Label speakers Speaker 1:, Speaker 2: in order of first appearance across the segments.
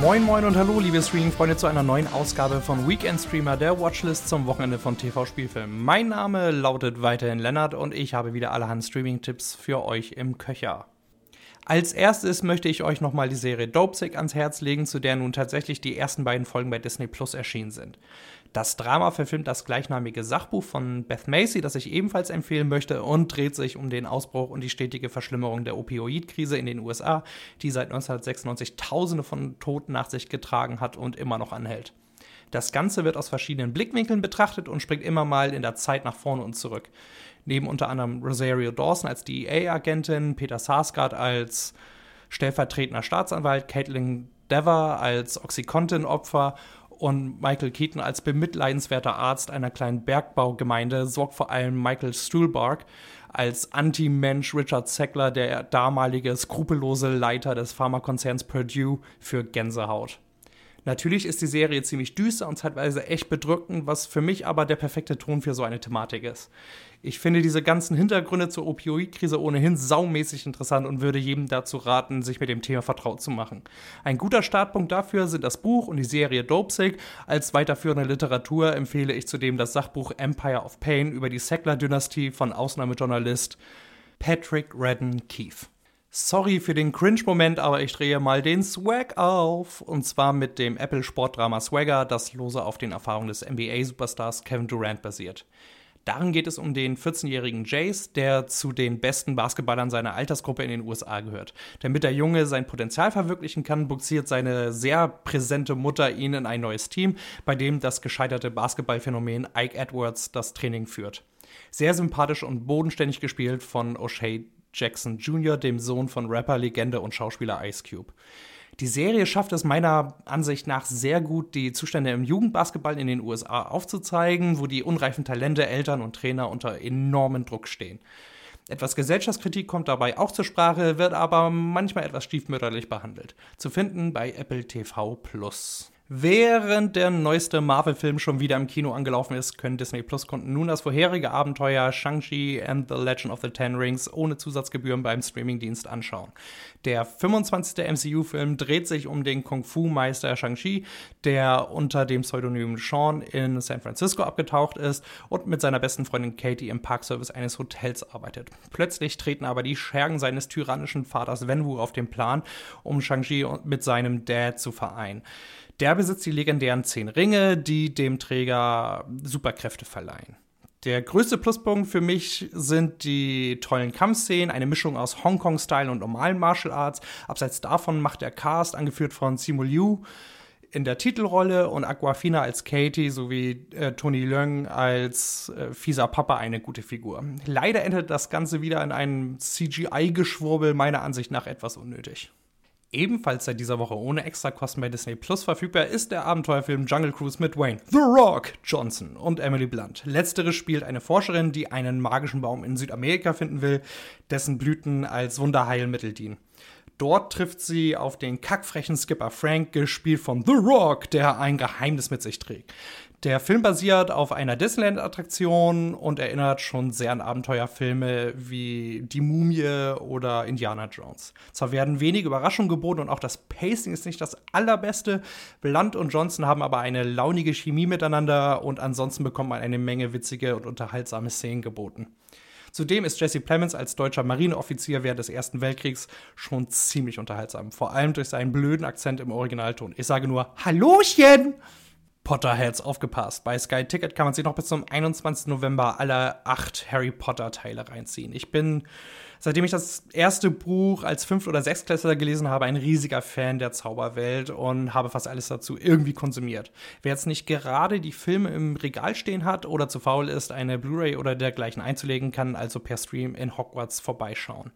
Speaker 1: Moin Moin und Hallo, liebe Streaming-Freunde, zu einer neuen Ausgabe von Weekend Streamer, der Watchlist zum Wochenende von TV-Spielfilmen. Mein Name lautet weiterhin Lennart und ich habe wieder allerhand Streaming-Tipps für euch im Köcher. Als erstes möchte ich euch nochmal die Serie Dopesick ans Herz legen, zu der nun tatsächlich die ersten beiden Folgen bei Disney Plus erschienen sind. Das Drama verfilmt das gleichnamige Sachbuch von Beth Macy, das ich ebenfalls empfehlen möchte, und dreht sich um den Ausbruch und die stetige Verschlimmerung der Opioidkrise in den USA, die seit 1996 Tausende von Toten nach sich getragen hat und immer noch anhält. Das Ganze wird aus verschiedenen Blickwinkeln betrachtet und springt immer mal in der Zeit nach vorne und zurück. Neben unter anderem Rosario Dawson als DEA-Agentin, Peter Sarsgaard als stellvertretender Staatsanwalt, Caitlin Dever als Oxycontin-Opfer und Michael Keaton als bemitleidenswerter Arzt einer kleinen Bergbaugemeinde sorgt vor allem Michael Stuhlbarg als Anti-Mensch Richard Sackler, der damalige skrupellose Leiter des Pharmakonzerns Purdue, für Gänsehaut. Natürlich ist die Serie ziemlich düster und zeitweise echt bedrückend, was für mich aber der perfekte Ton für so eine Thematik ist. Ich finde diese ganzen Hintergründe zur Opioidkrise ohnehin saumäßig interessant und würde jedem dazu raten, sich mit dem Thema vertraut zu machen. Ein guter Startpunkt dafür sind das Buch und die Serie Dopesick. Als weiterführende Literatur empfehle ich zudem das Sachbuch Empire of Pain über die Sackler-Dynastie von Ausnahmejournalist Patrick Redden Keefe. Sorry für den Cringe-Moment, aber ich drehe mal den Swag auf. Und zwar mit dem Apple-Sportdrama Swagger, das lose auf den Erfahrungen des NBA-Superstars Kevin Durant basiert. Darin geht es um den 14-jährigen Jace, der zu den besten Basketballern seiner Altersgruppe in den USA gehört. Damit der Junge sein Potenzial verwirklichen kann, buxiert seine sehr präsente Mutter ihn in ein neues Team, bei dem das gescheiterte Basketballphänomen Ike Edwards das Training führt. Sehr sympathisch und bodenständig gespielt von O'Shea Jackson Jr., dem Sohn von Rapper, Legende und Schauspieler Ice Cube. Die Serie schafft es meiner Ansicht nach sehr gut, die Zustände im Jugendbasketball in den USA aufzuzeigen, wo die unreifen Talente, Eltern und Trainer unter enormen Druck stehen. Etwas Gesellschaftskritik kommt dabei auch zur Sprache, wird aber manchmal etwas stiefmütterlich behandelt. Zu finden bei Apple TV Plus. Während der neueste Marvel-Film schon wieder im Kino angelaufen ist, können Disney Plus-Kunden nun das vorherige Abenteuer Shang-Chi and the Legend of the Ten Rings ohne Zusatzgebühren beim Streamingdienst anschauen. Der 25. MCU-Film dreht sich um den Kung-Fu-Meister Shang-Chi, der unter dem Pseudonym Sean in San Francisco abgetaucht ist und mit seiner besten Freundin Katie im Parkservice eines Hotels arbeitet. Plötzlich treten aber die Schergen seines tyrannischen Vaters Wenwu auf den Plan, um Shang-Chi mit seinem Dad zu vereinen. Der besitzt die legendären zehn Ringe, die dem Träger Superkräfte verleihen. Der größte Pluspunkt für mich sind die tollen Kampfszenen, eine Mischung aus Hongkong-Style und normalen Martial Arts. Abseits davon macht der Cast, angeführt von Simu Liu, in der Titelrolle und Aquafina als Katie sowie äh, Tony Leung als äh, fieser Papa eine gute Figur. Leider endet das Ganze wieder in einem CGI-Geschwurbel, meiner Ansicht nach etwas unnötig. Ebenfalls seit dieser Woche ohne Extrakosten bei Disney Plus verfügbar ist der Abenteuerfilm Jungle Cruise mit Wayne, The Rock Johnson und Emily Blunt. Letztere spielt eine Forscherin, die einen magischen Baum in Südamerika finden will, dessen Blüten als Wunderheilmittel dienen. Dort trifft sie auf den kackfrechen Skipper Frank, gespielt von The Rock, der ein Geheimnis mit sich trägt. Der Film basiert auf einer Disneyland-Attraktion und erinnert schon sehr an Abenteuerfilme wie Die Mumie oder Indiana Jones. Zwar werden wenige Überraschungen geboten und auch das Pacing ist nicht das allerbeste. Blunt und Johnson haben aber eine launige Chemie miteinander und ansonsten bekommt man eine Menge witzige und unterhaltsame Szenen geboten. Zudem ist Jesse Plemons als deutscher Marineoffizier während des Ersten Weltkriegs schon ziemlich unterhaltsam. Vor allem durch seinen blöden Akzent im Originalton. Ich sage nur Hallochen! Potterheads aufgepasst. Bei Sky Ticket kann man sich noch bis zum 21. November alle acht Harry Potter Teile reinziehen. Ich bin, seitdem ich das erste Buch als Fünft- oder Sechstklässler gelesen habe, ein riesiger Fan der Zauberwelt und habe fast alles dazu irgendwie konsumiert. Wer jetzt nicht gerade die Filme im Regal stehen hat oder zu faul ist, eine Blu-ray oder dergleichen einzulegen, kann also per Stream in Hogwarts vorbeischauen.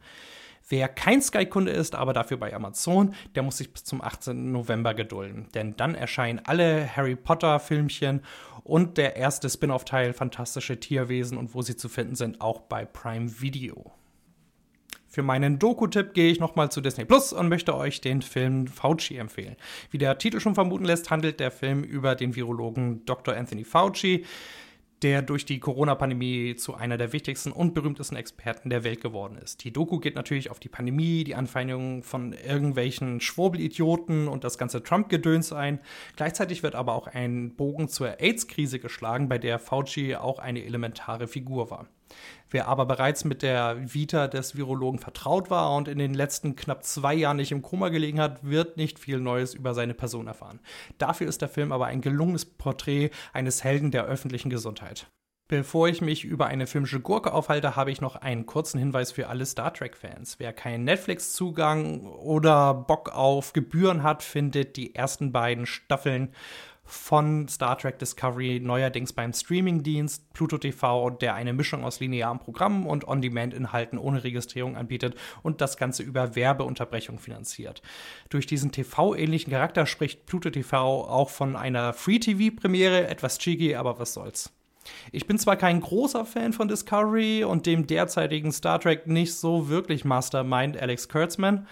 Speaker 1: Wer kein Sky-Kunde ist, aber dafür bei Amazon, der muss sich bis zum 18. November gedulden. Denn dann erscheinen alle Harry Potter-Filmchen und der erste Spin-off-Teil Fantastische Tierwesen und wo sie zu finden sind, auch bei Prime Video. Für meinen Doku-Tipp gehe ich nochmal zu Disney Plus und möchte euch den Film Fauci empfehlen. Wie der Titel schon vermuten lässt, handelt der Film über den Virologen Dr. Anthony Fauci, der durch die Corona-Pandemie zu einer der wichtigsten und berühmtesten Experten der Welt geworden ist. Die Doku geht natürlich auf die Pandemie, die Anfeindungen von irgendwelchen Schwurbelidioten und das ganze Trump-Gedöns ein. Gleichzeitig wird aber auch ein Bogen zur AIDS-Krise geschlagen, bei der Fauci auch eine elementare Figur war. Wer aber bereits mit der Vita des Virologen vertraut war und in den letzten knapp zwei Jahren nicht im Koma gelegen hat, wird nicht viel Neues über seine Person erfahren. Dafür ist der Film aber ein gelungenes Porträt eines Helden der öffentlichen Gesundheit. Bevor ich mich über eine filmische Gurke aufhalte, habe ich noch einen kurzen Hinweis für alle Star Trek-Fans. Wer keinen Netflix-Zugang oder Bock auf Gebühren hat, findet die ersten beiden Staffeln von Star Trek Discovery neuerdings beim Streamingdienst Pluto TV, der eine Mischung aus linearen Programmen und On-Demand-Inhalten ohne Registrierung anbietet und das Ganze über Werbeunterbrechung finanziert. Durch diesen TV-ähnlichen Charakter spricht Pluto TV auch von einer Free-TV-Premiere, etwas cheeky, aber was soll's. Ich bin zwar kein großer Fan von Discovery und dem derzeitigen Star Trek nicht so wirklich Mastermind Alex Kurtzman.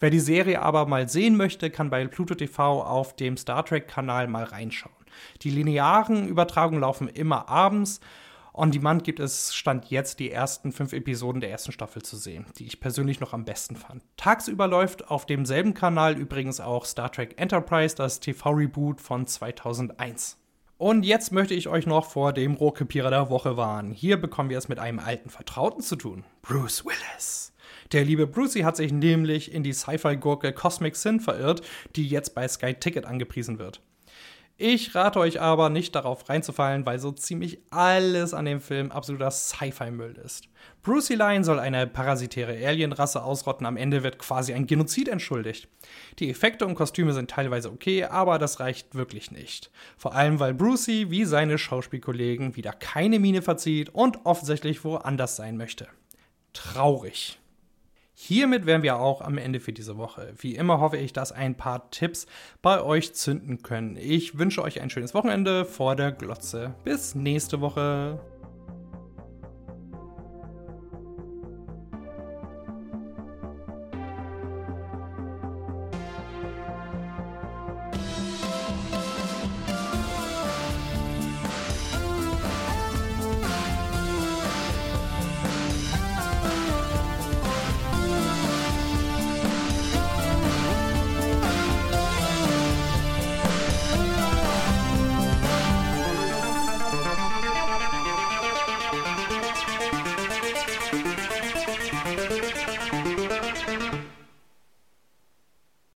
Speaker 1: Wer die Serie aber mal sehen möchte, kann bei Pluto TV auf dem Star Trek-Kanal mal reinschauen. Die linearen Übertragungen laufen immer abends. On Demand gibt es Stand jetzt die ersten fünf Episoden der ersten Staffel zu sehen, die ich persönlich noch am besten fand. Tagsüber läuft auf demselben Kanal übrigens auch Star Trek Enterprise, das TV-Reboot von 2001. Und jetzt möchte ich euch noch vor dem Rohrkrepierer der Woche warnen. Hier bekommen wir es mit einem alten Vertrauten zu tun. Bruce Willis. Der liebe Brucey hat sich nämlich in die Sci-Fi-Gurke Cosmic Sin verirrt, die jetzt bei Sky Ticket angepriesen wird. Ich rate euch aber nicht darauf reinzufallen, weil so ziemlich alles an dem Film absoluter Sci-Fi-Müll ist. Brucey Lion soll eine parasitäre Alienrasse ausrotten, am Ende wird quasi ein Genozid entschuldigt. Die Effekte und Kostüme sind teilweise okay, aber das reicht wirklich nicht. Vor allem, weil Brucey wie seine Schauspielkollegen wieder keine Miene verzieht und offensichtlich woanders sein möchte. Traurig. Hiermit wären wir auch am Ende für diese Woche. Wie immer hoffe ich, dass ein paar Tipps bei euch zünden können. Ich wünsche euch ein schönes Wochenende vor der Glotze. Bis nächste Woche.